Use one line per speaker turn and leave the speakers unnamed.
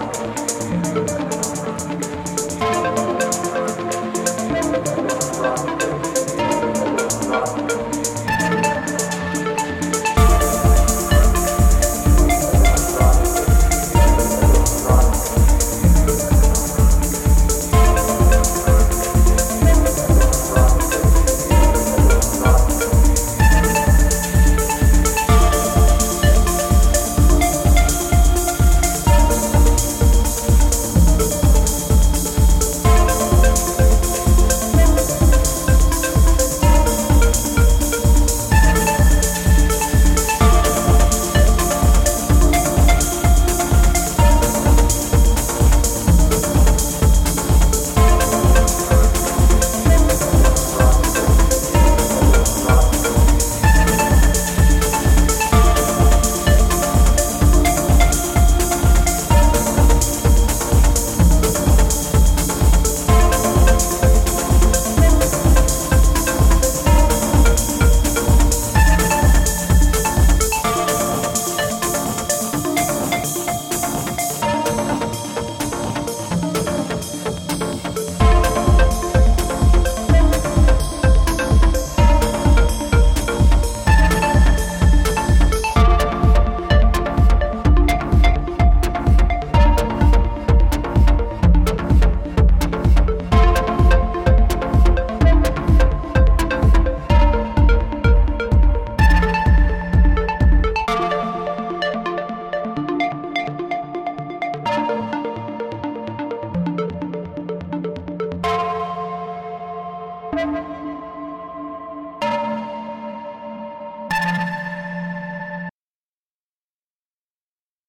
Música